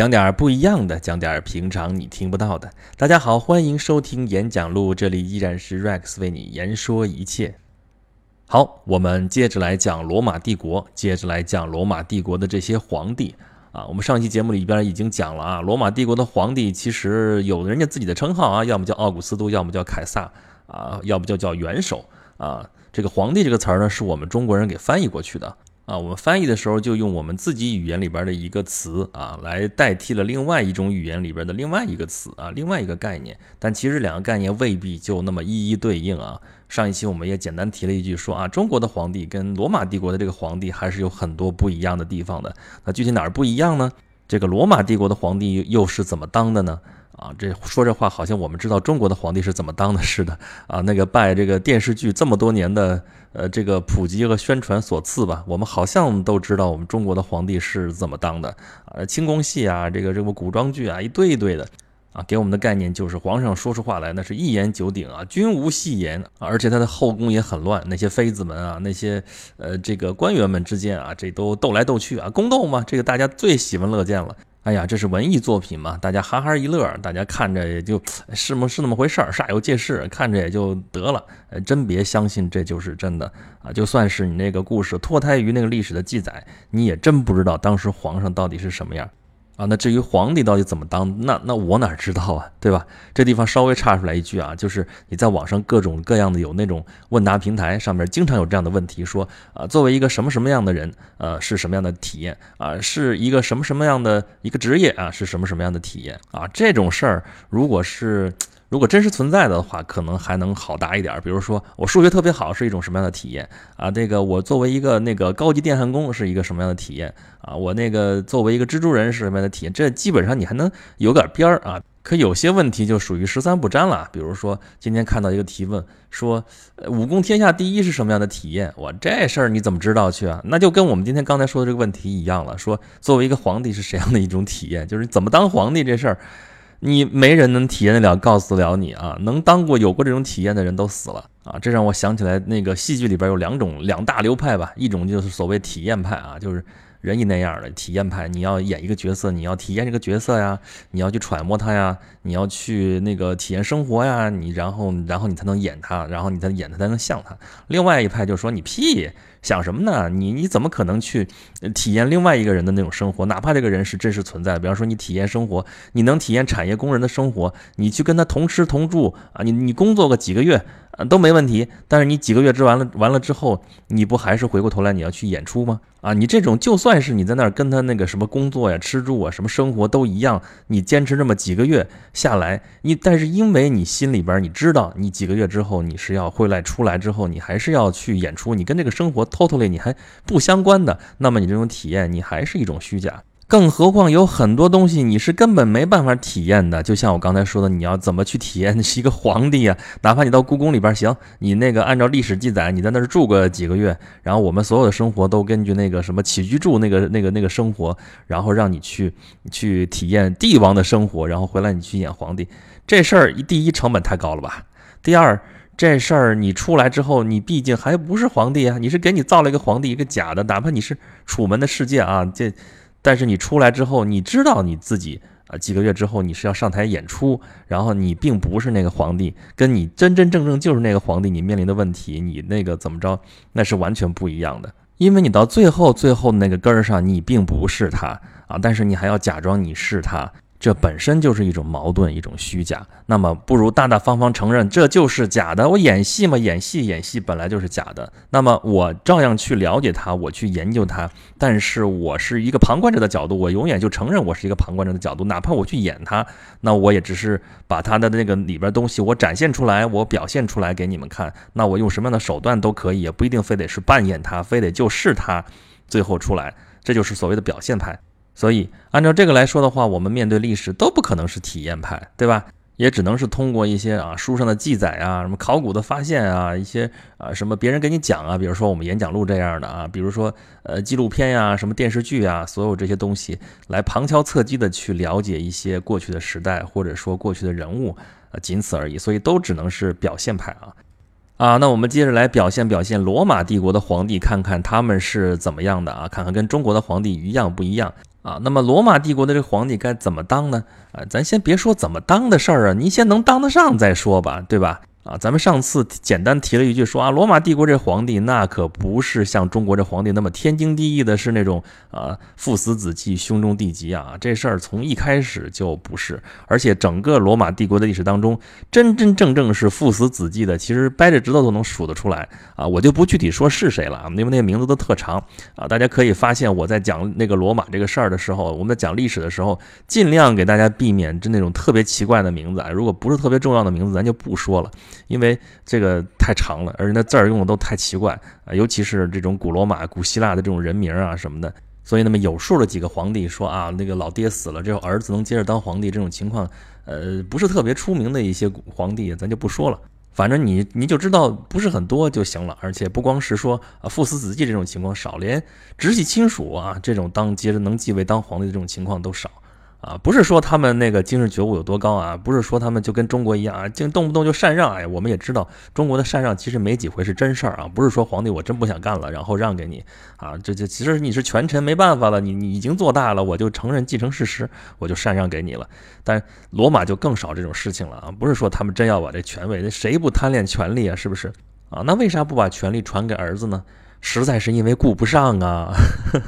讲点不一样的，讲点平常你听不到的。大家好，欢迎收听演讲录，这里依然是 Rex 为你言说一切。好，我们接着来讲罗马帝国，接着来讲罗马帝国的这些皇帝啊。我们上期节目里边已经讲了啊，罗马帝国的皇帝其实有人家自己的称号啊，要么叫奥古斯都，要么叫凯撒啊，要不就叫元首啊。这个皇帝这个词儿呢，是我们中国人给翻译过去的。啊，我们翻译的时候就用我们自己语言里边的一个词啊，来代替了另外一种语言里边的另外一个词啊，另外一个概念。但其实两个概念未必就那么一一对应啊。上一期我们也简单提了一句，说啊，中国的皇帝跟罗马帝国的这个皇帝还是有很多不一样的地方的。那具体哪儿不一样呢？这个罗马帝国的皇帝又是怎么当的呢？啊，这说这话好像我们知道中国的皇帝是怎么当的似的啊。那个拜这个电视剧这么多年的。呃，这个普及和宣传所赐吧，我们好像都知道我们中国的皇帝是怎么当的啊，清宫戏啊，这个这个古装剧啊，一堆一堆的啊，给我们的概念就是皇上说出话来那是一言九鼎啊，君无戏言，而且他的后宫也很乱，那些妃子们啊，那些呃这个官员们之间啊，这都斗来斗去啊，宫斗嘛，这个大家最喜闻乐见了。哎呀，这是文艺作品嘛，大家哈哈一乐，大家看着也就是么是那么回事儿，煞有介事，看着也就得了。呃，真别相信这就是真的啊！就算是你那个故事脱胎于那个历史的记载，你也真不知道当时皇上到底是什么样。啊，那至于皇帝到底怎么当，那那我哪知道啊，对吧？这地方稍微插出来一句啊，就是你在网上各种各样的有那种问答平台上面，经常有这样的问题，说啊，作为一个什么什么样的人，呃，是什么样的体验啊？是一个什么什么样的一个职业啊？是什么什么样的体验啊？这种事儿，如果是。如果真实存在的话，可能还能好答一点。比如说，我数学特别好是一种什么样的体验啊？这个我作为一个那个高级电焊工是一个什么样的体验啊？我那个作为一个蜘蛛人是什么样的体验？这基本上你还能有点边儿啊。可有些问题就属于十三不沾了。比如说，今天看到一个提问说，武功天下第一是什么样的体验？我这事儿你怎么知道去啊？那就跟我们今天刚才说的这个问题一样了。说作为一个皇帝是谁样的一种体验？就是怎么当皇帝这事儿。你没人能体验得了，告诉得了你啊！能当过、有过这种体验的人都死了啊！这让我想起来，那个戏剧里边有两种两大流派吧，一种就是所谓体验派啊，就是人家那样的体验派，你要演一个角色，你要体验这个角色呀，你要去揣摩他呀，你要去那个体验生活呀，你然后然后你才能演他，然后你才演他才能像他。另外一派就说你屁。想什么呢？你你怎么可能去体验另外一个人的那种生活？哪怕这个人是真实存在的，比方说你体验生活，你能体验产业工人的生活，你去跟他同吃同住啊，你你工作个几个月。都没问题，但是你几个月之完了完了之后，你不还是回过头来你要去演出吗？啊，你这种就算是你在那儿跟他那个什么工作呀、吃住啊、什么生活都一样，你坚持这么几个月下来，你但是因为你心里边你知道，你几个月之后你是要回来出来之后，你还是要去演出，你跟这个生活 totally 你还不相关的，那么你这种体验你还是一种虚假。更何况有很多东西你是根本没办法体验的，就像我刚才说的，你要怎么去体验是一个皇帝呀？哪怕你到故宫里边行，你那个按照历史记载，你在那儿住个几个月，然后我们所有的生活都根据那个什么起居住那个那个那个生活，然后让你去去体验帝王的生活，然后回来你去演皇帝，这事儿第一成本太高了吧？第二这事儿你出来之后，你毕竟还不是皇帝啊，你是给你造了一个皇帝，一个假的，哪怕你是楚门的世界啊，这。但是你出来之后，你知道你自己啊，几个月之后你是要上台演出，然后你并不是那个皇帝，跟你真真正正就是那个皇帝，你面临的问题，你那个怎么着，那是完全不一样的。因为你到最后最后那个根儿上，你并不是他啊，但是你还要假装你是他。这本身就是一种矛盾，一种虚假。那么，不如大大方方承认这就是假的。我演戏嘛，演戏演戏本来就是假的。那么，我照样去了解它，我去研究它。但是我是一个旁观者的角度，我永远就承认我是一个旁观者的角度。哪怕我去演它，那我也只是把它的那个里边东西我展现出来，我表现出来给你们看。那我用什么样的手段都可以，也不一定非得是扮演它，非得就是它，最后出来，这就是所谓的表现派。所以，按照这个来说的话，我们面对历史都不可能是体验派，对吧？也只能是通过一些啊书上的记载啊，什么考古的发现啊，一些啊什么别人给你讲啊，比如说我们演讲录这样的啊，比如说呃纪录片呀，什么电视剧啊，所有这些东西来旁敲侧击的去了解一些过去的时代或者说过去的人物，呃，仅此而已。所以都只能是表现派啊。啊，那我们接着来表现表现罗马帝国的皇帝，看看他们是怎么样的啊？看看跟中国的皇帝一样不一样啊？那么罗马帝国的这皇帝该怎么当呢？啊，咱先别说怎么当的事儿啊，您先能当得上再说吧，对吧？啊，咱们上次简单提了一句，说啊，罗马帝国这皇帝那可不是像中国这皇帝那么天经地义的，是那种啊父死子继、兄终弟及啊，这事儿从一开始就不是。而且整个罗马帝国的历史当中，真真正正是父死子继的，其实掰着指头都能数得出来啊。我就不具体说是谁了，因为那些名字都特长啊。大家可以发现，我在讲那个罗马这个事儿的时候，我们在讲历史的时候，尽量给大家避免就那种特别奇怪的名字啊。如果不是特别重要的名字，咱就不说了。因为这个太长了，而且那字儿用的都太奇怪啊，尤其是这种古罗马、古希腊的这种人名啊什么的。所以，那么有数的几个皇帝说啊，那个老爹死了之后，儿子能接着当皇帝，这种情况，呃，不是特别出名的一些皇帝，咱就不说了。反正你你就知道不是很多就行了。而且不光是说啊父死子继这种情况少，连直系亲属啊这种当接着能继位当皇帝的这种情况都少。啊，不是说他们那个精神觉悟有多高啊，不是说他们就跟中国一样啊，竟动不动就禅让。哎，我们也知道中国的禅让其实没几回是真事儿啊，不是说皇帝我真不想干了，然后让给你啊，这这其实你是权臣没办法了，你你已经做大了，我就承认继承事实，我就禅让给你了。但罗马就更少这种事情了啊，不是说他们真要把这权位，那谁不贪恋权力啊？是不是啊？那为啥不把权力传给儿子呢？实在是因为顾不上啊，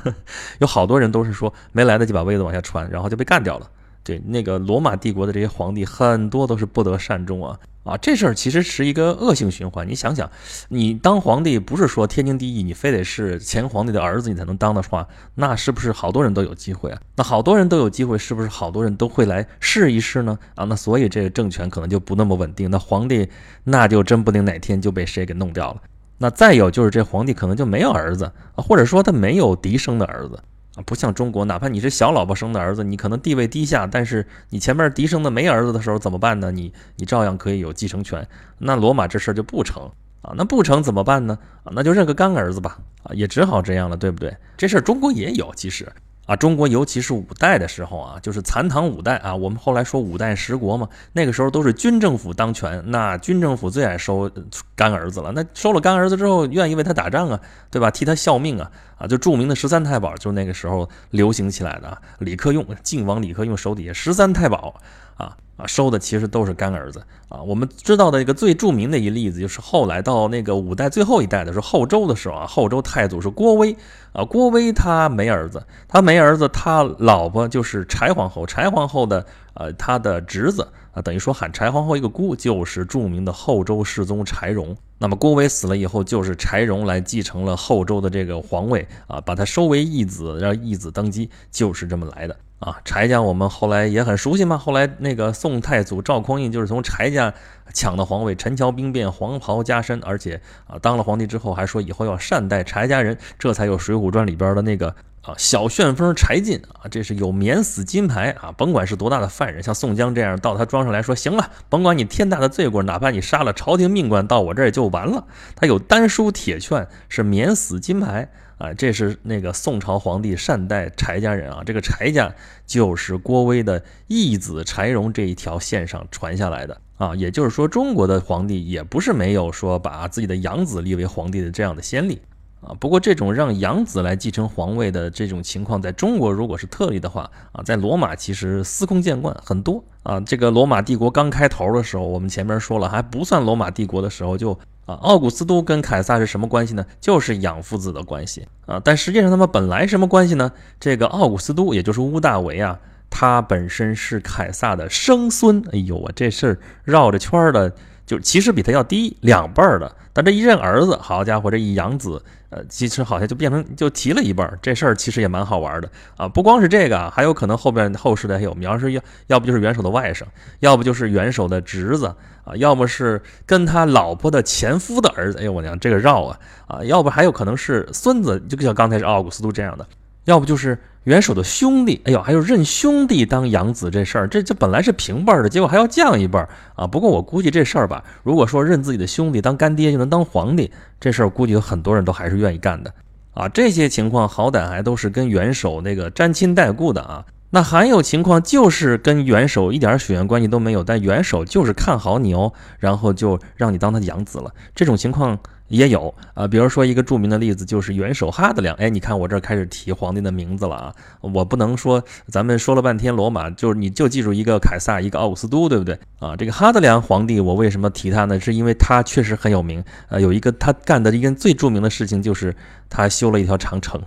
有好多人都是说没来得及把位子往下传，然后就被干掉了。对，那个罗马帝国的这些皇帝很多都是不得善终啊啊！这事儿其实是一个恶性循环。你想想，你当皇帝不是说天经地义，你非得是前皇帝的儿子你才能当的话，那是不是好多人都有机会啊？那好多人都有机会，是不是好多人都会来试一试呢？啊，那所以这个政权可能就不那么稳定。那皇帝那就真不定哪天就被谁给弄掉了。那再有就是这皇帝可能就没有儿子，或者说他没有嫡生的儿子啊，不像中国，哪怕你是小老婆生的儿子，你可能地位低下，但是你前面嫡生的没儿子的时候怎么办呢？你你照样可以有继承权。那罗马这事儿就不成啊，那不成怎么办呢？啊，那就认个干儿子吧啊，也只好这样了，对不对？这事儿中国也有，其实。啊，中国尤其是五代的时候啊，就是残唐五代啊，我们后来说五代十国嘛，那个时候都是军政府当权，那军政府最爱收干儿子了。那收了干儿子之后，愿意为他打仗啊，对吧？替他效命啊，啊，就著名的十三太保，就那个时候流行起来的啊。李克用，晋王李克用手底下十三太保啊。啊，收的其实都是干儿子啊。我们知道的一个最著名的一例子，就是后来到那个五代最后一代的时候，后周的时候啊，后周太祖是郭威啊。郭威他没儿子，他没儿子，他老婆就是柴皇后，柴皇后的呃他的侄子啊，等于说喊柴皇后一个姑，就是著名的后周世宗柴荣。那么郭威死了以后，就是柴荣来继承了后周的这个皇位啊，把他收为义子，让义子登基，就是这么来的。啊，柴家我们后来也很熟悉嘛。后来那个宋太祖赵匡胤就是从柴家抢的皇位，陈桥兵变，黄袍加身，而且啊当了皇帝之后还说以后要善待柴家人，这才有《水浒传》里边的那个啊小旋风柴进啊，这是有免死金牌啊，甭管是多大的犯人，像宋江这样到他庄上来说，行了，甭管你天大的罪过，哪怕你杀了朝廷命官，到我这儿就完了。他有丹书铁券，是免死金牌。啊，这是那个宋朝皇帝善待柴家人啊，这个柴家就是郭威的义子柴荣这一条线上传下来的啊，也就是说，中国的皇帝也不是没有说把自己的养子立为皇帝的这样的先例啊。不过，这种让养子来继承皇位的这种情况，在中国如果是特例的话啊，在罗马其实司空见惯很多啊。这个罗马帝国刚开头的时候，我们前面说了，还不算罗马帝国的时候就。奥古斯都跟凯撒是什么关系呢？就是养父子的关系啊。但实际上他们本来什么关系呢？这个奥古斯都，也就是屋大维啊，他本身是凯撒的生孙。哎呦，我这事儿绕着圈儿的，就其实比他要低两辈儿的。但这一认儿子，好家伙，这一养子，呃，其实好像就变成就提了一辈儿。这事儿其实也蛮好玩的啊。不光是这个，还有可能后边后世的还有，要是要要不就是元首的外甥，要不就是元首的侄子。啊，要么是跟他老婆的前夫的儿子，哎呦我娘，这个绕啊啊，要不还有可能是孙子，就像刚才是奥古斯都这样的，要不就是元首的兄弟，哎呦，还有认兄弟当养子这事儿，这这本来是平辈儿的，结果还要降一辈儿啊。不过我估计这事儿吧，如果说认自己的兄弟当干爹就能当皇帝，这事儿估计有很多人都还是愿意干的啊。这些情况好歹还都是跟元首那个沾亲带故的啊。那还有情况就是跟元首一点血缘关系都没有，但元首就是看好你哦，然后就让你当他的养子了。这种情况。也有啊，比如说一个著名的例子就是元首哈德良。哎，你看我这开始提皇帝的名字了啊，我不能说咱们说了半天罗马，就是你就记住一个凯撒，一个奥古斯都，对不对啊？这个哈德良皇帝，我为什么提他呢？是因为他确实很有名。呃，有一个他干的一件最著名的事情就是他修了一条长城。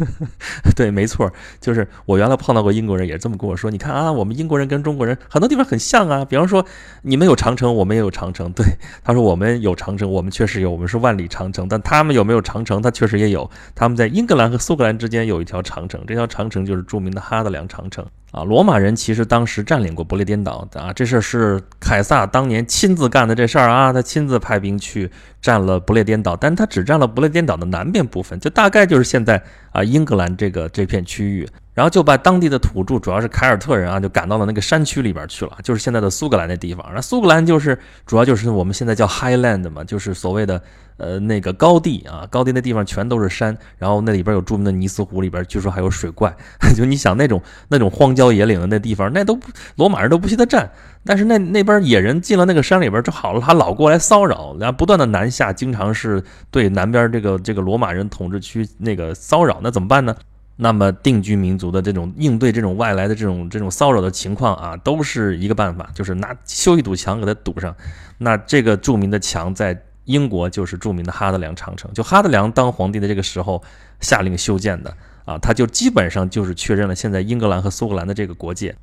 对，没错，就是我原来碰到过英国人也这么跟我说。你看啊，我们英国人跟中国人很多地方很像啊，比方说你们有长城，我们也有长城。对，他说我们有长城，我们确实有，我们是。万里长城，但他们有没有长城？他确实也有。他们在英格兰和苏格兰之间有一条长城，这条长城就是著名的哈德良长城啊。罗马人其实当时占领过不列颠岛啊，这事儿是凯撒当年亲自干的这事儿啊，他亲自派兵去占了不列颠岛，但他只占了不列颠岛的南边部分，就大概就是现在啊英格兰这个这片区域。然后就把当地的土著，主要是凯尔特人啊，就赶到了那个山区里边去了，就是现在的苏格兰那地方。那苏格兰就是主要就是我们现在叫 Highland 嘛，就是所谓的呃那个高地啊，高地那地方全都是山，然后那里边有著名的尼斯湖，里边据说还有水怪。就你想那种那种荒郊野岭的那地方，那都罗马人都不稀得占。但是那那边野人进了那个山里边就好了，他老过来骚扰，然后不断的南下，经常是对南边这个这个罗马人统治区那个骚扰，那怎么办呢？那么定居民族的这种应对这种外来的这种这种骚扰的情况啊，都是一个办法，就是拿修一堵墙给它堵上。那这个著名的墙在英国就是著名的哈德良长城，就哈德良当皇帝的这个时候下令修建的啊，他就基本上就是确认了现在英格兰和苏格兰的这个国界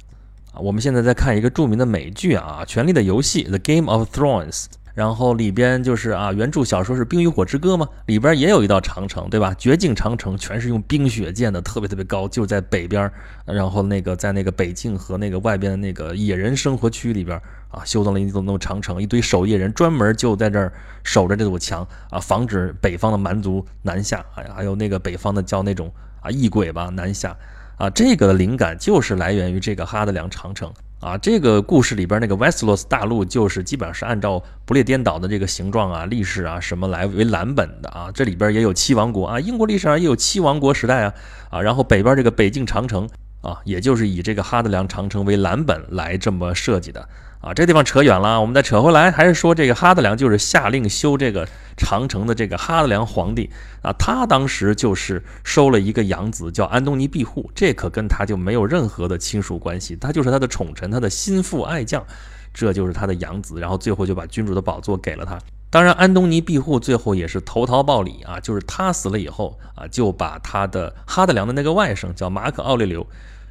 啊。我们现在在看一个著名的美剧啊，《权力的游戏》The Game of Thrones。然后里边就是啊，原著小说是《冰与火之歌》嘛，里边也有一道长城，对吧？绝境长城全是用冰雪建的，特别特别高，就在北边。然后那个在那个北境和那个外边的那个野人生活区里边啊，修造了一座那种长城，一堆守夜人专门就在这儿守着这堵墙啊，防止北方的蛮族南下。哎，还有那个北方的叫那种啊异鬼吧南下啊，这个的灵感就是来源于这个哈德良长城。啊，这个故事里边那个 Westeros 大陆就是基本上是按照不列颠岛的这个形状啊、历史啊什么来为蓝本的啊。这里边也有七王国啊，英国历史上也有七王国时代啊啊。然后北边这个北境长城啊，也就是以这个哈德良长城为蓝本来这么设计的。啊，这地方扯远了，我们再扯回来，还是说这个哈德良就是下令修这个长城的这个哈德良皇帝啊，他当时就是收了一个养子叫安东尼庇护，这可跟他就没有任何的亲属关系，他就是他的宠臣，他的心腹爱将，这就是他的养子，然后最后就把君主的宝座给了他。当然，安东尼庇护最后也是投桃报李啊，就是他死了以后啊，就把他的哈德良的那个外甥叫马可奥利留。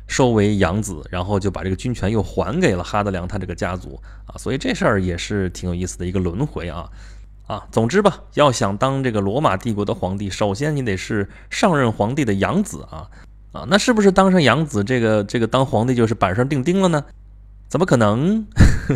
收为养子，然后就把这个军权又还给了哈德良他这个家族啊，所以这事儿也是挺有意思的一个轮回啊啊，总之吧，要想当这个罗马帝国的皇帝，首先你得是上任皇帝的养子啊啊，那是不是当上养子，这个这个当皇帝就是板上钉钉了呢？怎么可能？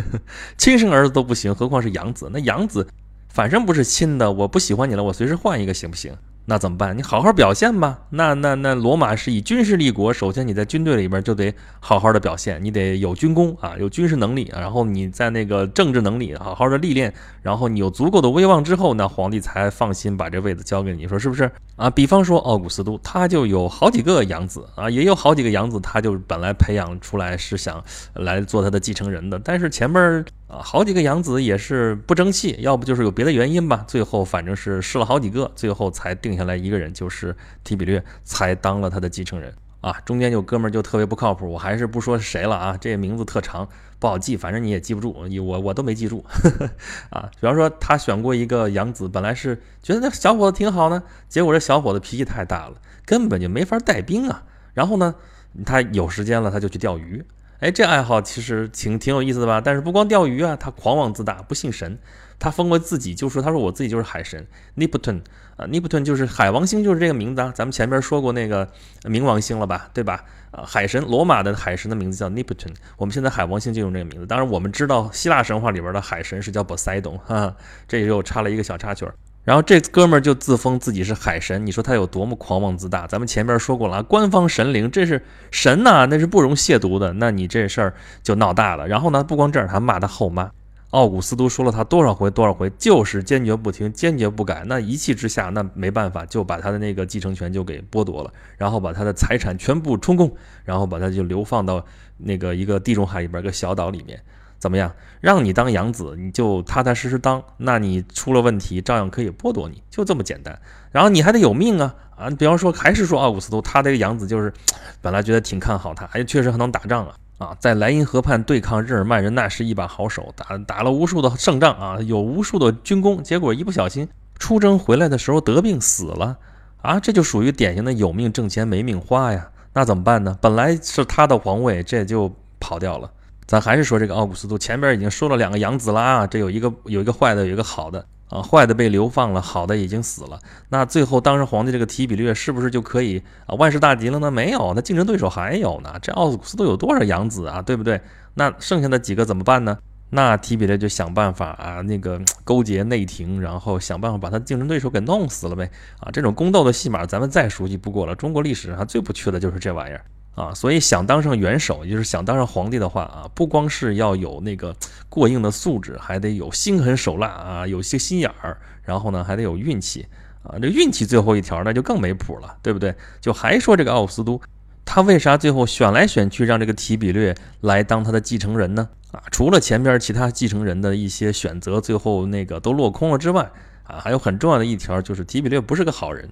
亲生儿子都不行，何况是养子？那养子反正不是亲的，我不喜欢你了，我随时换一个行不行？那怎么办？你好好表现吧。那那那，罗马是以军事立国，首先你在军队里边就得好好的表现，你得有军功啊，有军事能力，然后你在那个政治能力好好的历练，然后你有足够的威望之后，那皇帝才放心把这位子交给你，说是不是啊？比方说奥古斯都，他就有好几个养子啊，也有好几个养子，他就本来培养出来是想来做他的继承人的，但是前面啊好几个养子也是不争气，要不就是有别的原因吧，最后反正是试了好几个，最后才定。下来一个人就是提比略，才当了他的继承人啊。中间有哥们儿就特别不靠谱，我还是不说谁了啊。这名字特长，不好记，反正你也记不住，我我都没记住 啊。比方说他选过一个养子，本来是觉得那小伙子挺好呢，结果这小伙子脾气太大了，根本就没法带兵啊。然后呢，他有时间了，他就去钓鱼。哎，这爱好其实挺挺有意思的吧？但是不光钓鱼啊，他狂妄自大，不信神。他封过自己，就说他说我自己就是海神 Nipton 啊，Nipton 就是海王星，就是这个名字啊。咱们前边说过那个冥王星了吧，对吧？啊，海神罗马的海神的名字叫 Nipton，我们现在海王星就用这个名字。当然，我们知道希腊神话里边的海神是叫 Poseidon，，哈，这又插了一个小插曲儿。然后这哥们儿就自封自己是海神，你说他有多么狂妄自大？咱们前边说过了啊，官方神灵，这是神呐，那是不容亵渎的。那你这事儿就闹大了。然后呢，不光这儿，还骂他后妈。奥古斯都说了他多少回多少回，就是坚决不听，坚决不改。那一气之下，那没办法，就把他的那个继承权就给剥夺了，然后把他的财产全部充公，然后把他就流放到那个一个地中海里边一个小岛里面。怎么样？让你当养子，你就踏踏实实当。那你出了问题，照样可以剥夺你，就这么简单。然后你还得有命啊啊！比方说，还是说奥古斯都，他这个养子就是本来觉得挺看好他，哎，确实还能打仗啊啊，在莱茵河畔对抗日耳曼人，那是一把好手，打打了无数的胜仗啊，有无数的军功。结果一不小心出征回来的时候得病死了啊，这就属于典型的有命挣钱没命花呀。那怎么办呢？本来是他的皇位，这就跑掉了。咱还是说这个奥古斯都前边已经说了两个养子啦，这有一个有一个坏的，有一个好的啊，坏的被流放了，好的已经死了。那最后当上皇帝这个提比略是不是就可以啊万事大吉了呢？没有，他竞争对手还有呢。这奥古斯都有多少养子啊，对不对？那剩下的几个怎么办呢？那提比略就想办法啊，那个勾结内廷，然后想办法把他竞争对手给弄死了呗。啊，这种宫斗的戏码咱们再熟悉不过了，中国历史上最不缺的就是这玩意儿。啊，所以想当上元首，也就是想当上皇帝的话啊，不光是要有那个过硬的素质，还得有心狠手辣啊，有些心眼儿，然后呢还得有运气啊。这运气最后一条那就更没谱了，对不对？就还说这个奥古斯都，他为啥最后选来选去让这个提比略来当他的继承人呢？啊，除了前边其他继承人的一些选择最后那个都落空了之外，啊，还有很重要的一条就是提比略不是个好人。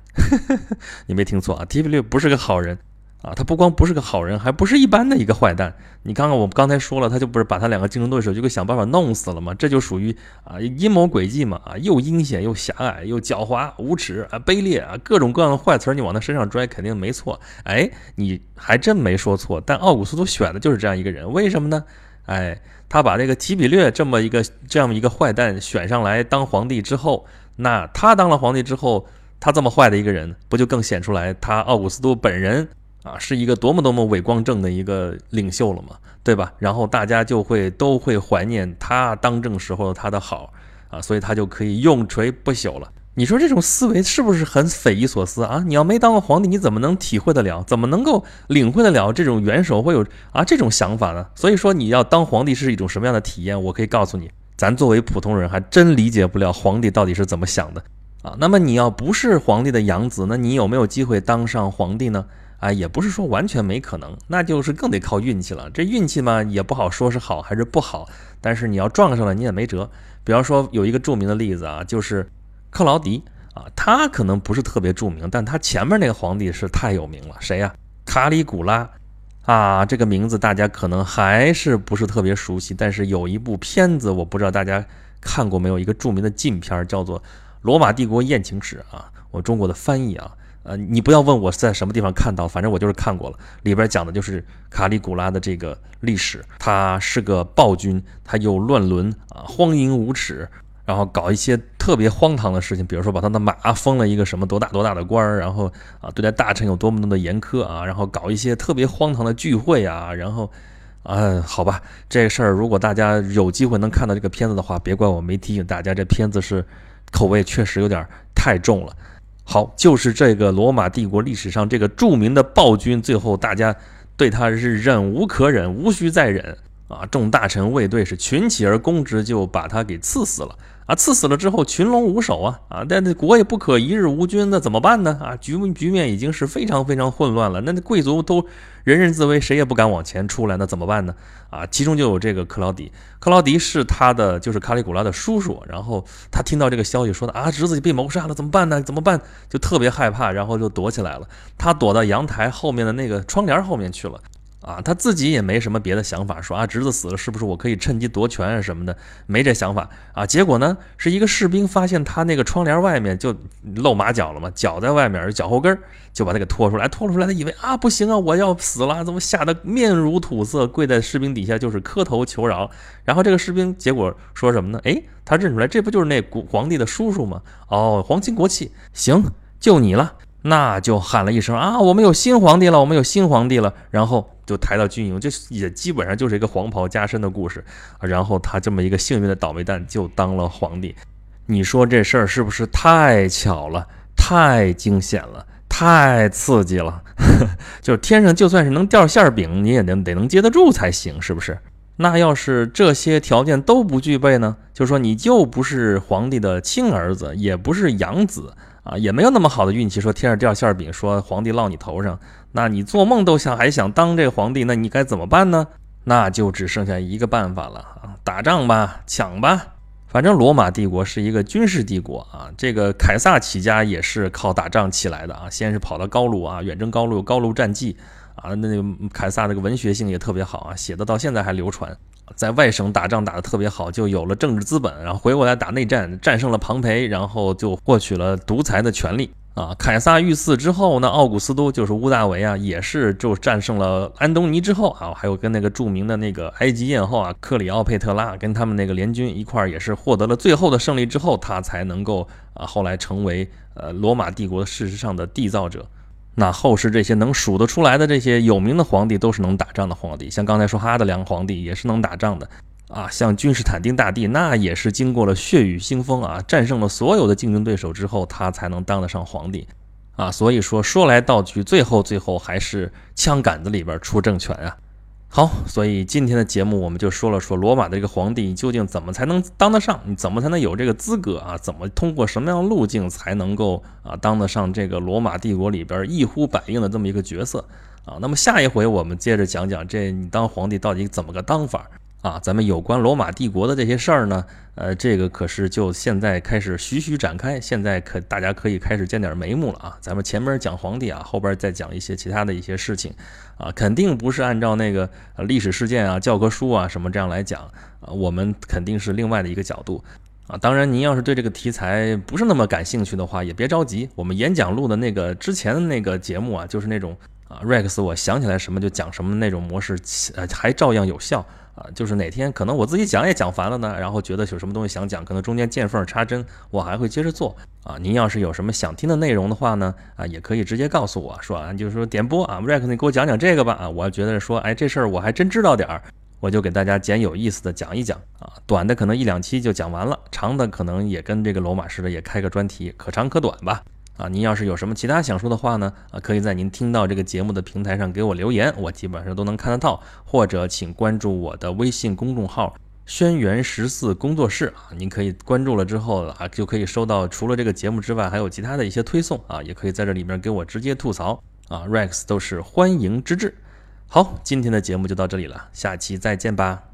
你没听错啊，提比略不是个好人。啊，他不光不是个好人，还不是一般的一个坏蛋。你看看，我们刚才说了，他就不是把他两个竞争对手就给想办法弄死了吗？这就属于啊阴谋诡计嘛，啊又阴险又狭隘又狡猾无耻啊卑劣啊各种各样的坏词你往他身上拽肯定没错。哎，你还真没说错。但奥古斯都选的就是这样一个人，为什么呢？哎，他把这个提比略这么一个这样一个坏蛋选上来当皇帝之后，那他当了皇帝之后，他这么坏的一个人，不就更显出来他奥古斯都本人？啊，是一个多么多么伟光正的一个领袖了嘛，对吧？然后大家就会都会怀念他当政时候他的好啊，所以他就可以永垂不朽了。你说这种思维是不是很匪夷所思啊？你要没当过皇帝，你怎么能体会得了？怎么能够领会得了这种元首会有啊这种想法呢？所以说你要当皇帝是一种什么样的体验？我可以告诉你，咱作为普通人还真理解不了皇帝到底是怎么想的啊。那么你要不是皇帝的养子，那你有没有机会当上皇帝呢？啊，也不是说完全没可能，那就是更得靠运气了。这运气嘛，也不好说是好还是不好。但是你要撞上了，你也没辙。比方说有一个著名的例子啊，就是克劳迪啊，他可能不是特别著名，但他前面那个皇帝是太有名了。谁呀？卡里古拉啊，这个名字大家可能还是不是特别熟悉。但是有一部片子，我不知道大家看过没有，一个著名的禁片叫做《罗马帝国艳情史》啊，我中国的翻译啊。呃，你不要问我在什么地方看到，反正我就是看过了。里边讲的就是卡里古拉的这个历史，他是个暴君，他又乱伦啊，荒淫无耻，然后搞一些特别荒唐的事情，比如说把他的马封了一个什么多大多大的官儿，然后啊对待大臣有多么多么的严苛啊，然后搞一些特别荒唐的聚会啊，然后，嗯，好吧，这事儿如果大家有机会能看到这个片子的话，别怪我没提醒大家，这片子是口味确实有点太重了。好，就是这个罗马帝国历史上这个著名的暴君，最后大家对他是忍无可忍，无需再忍啊！众大臣卫队是群起而攻之，就把他给刺死了。啊，赐死了之后，群龙无首啊！啊，但那国也不可一日无君，那怎么办呢？啊，局局面已经是非常非常混乱了。那那贵族都人人自危，谁也不敢往前出来，那怎么办呢？啊，其中就有这个克劳迪，克劳迪是他的就是卡里古拉的叔叔。然后他听到这个消息，说的啊，侄子被谋杀了，怎么办呢？怎么办？就特别害怕，然后就躲起来了。他躲到阳台后面的那个窗帘后面去了。啊，他自己也没什么别的想法，说啊，侄子死了，是不是我可以趁机夺权啊什么的？没这想法啊。结果呢，是一个士兵发现他那个窗帘外面就露马脚了嘛，脚在外面，脚后跟就把他给拖出来，拖出来，他以为啊，不行啊，我要死了，怎么吓得面如土色，跪在士兵底下就是磕头求饶。然后这个士兵结果说什么呢？哎，他认出来，这不就是那皇帝的叔叔吗？哦，皇亲国戚，行，就你了。那就喊了一声啊，我们有新皇帝了，我们有新皇帝了，然后就抬到军营，这也基本上就是一个黄袍加身的故事。然后他这么一个幸运的倒霉蛋就当了皇帝，你说这事儿是不是太巧了，太惊险了，太刺激了？就是天上就算是能掉馅饼，你也得得能接得住才行，是不是？那要是这些条件都不具备呢？就是说你就不是皇帝的亲儿子，也不是养子啊，也没有那么好的运气，说天上掉馅饼，说皇帝落你头上，那你做梦都想还想当这个皇帝，那你该怎么办呢？那就只剩下一个办法了啊，打仗吧，抢吧。反正罗马帝国是一个军事帝国啊，这个凯撒起家也是靠打仗起来的啊，先是跑到高卢啊，远征高卢，高卢战记。啊，那个凯撒那个文学性也特别好啊，写的到现在还流传。在外省打仗打得特别好，就有了政治资本，然后回过来打内战，战胜了庞培，然后就获取了独裁的权利啊。凯撒遇刺之后，那奥古斯都就是屋大维啊，也是就战胜了安东尼之后啊，还有跟那个著名的那个埃及艳后啊克里奥佩特拉跟他们那个联军一块儿，也是获得了最后的胜利之后，他才能够啊后来成为呃罗马帝国事实上的缔造者。那后世这些能数得出来的这些有名的皇帝，都是能打仗的皇帝。像刚才说哈德良皇帝也是能打仗的啊。像君士坦丁大帝，那也是经过了血雨腥风啊，战胜了所有的竞争对手之后，他才能当得上皇帝啊。所以说说来道去，最后最后还是枪杆子里边出政权啊。好，所以今天的节目我们就说了说罗马的这个皇帝究竟怎么才能当得上？你怎么才能有这个资格啊？怎么通过什么样的路径才能够啊当得上这个罗马帝国里边一呼百应的这么一个角色啊？那么下一回我们接着讲讲这你当皇帝到底怎么个当法？啊，咱们有关罗马帝国的这些事儿呢，呃，这个可是就现在开始徐徐展开，现在可大家可以开始见点眉目了啊。咱们前面讲皇帝啊，后边再讲一些其他的一些事情，啊，肯定不是按照那个历史事件啊、教科书啊什么这样来讲啊，我们肯定是另外的一个角度啊。当然，您要是对这个题材不是那么感兴趣的话，也别着急，我们演讲录的那个之前的那个节目啊，就是那种啊，Rex，我想起来什么就讲什么那种模式，呃，还照样有效。啊，就是哪天可能我自己讲也讲烦了呢，然后觉得有什么东西想讲，可能中间见缝插针，我还会接着做啊。您要是有什么想听的内容的话呢，啊，也可以直接告诉我说啊，就是说点播啊，Rex，你给我讲讲这个吧啊，我觉得说，哎，这事儿我还真知道点儿，我就给大家捡有意思的讲一讲啊，短的可能一两期就讲完了，长的可能也跟这个罗马似的也开个专题，可长可短吧。啊，您要是有什么其他想说的话呢？啊，可以在您听到这个节目的平台上给我留言，我基本上都能看得到。或者请关注我的微信公众号“轩辕十四工作室”啊，您可以关注了之后啊，就可以收到除了这个节目之外，还有其他的一些推送啊，也可以在这里面给我直接吐槽啊，Rex 都是欢迎之至。好，今天的节目就到这里了，下期再见吧。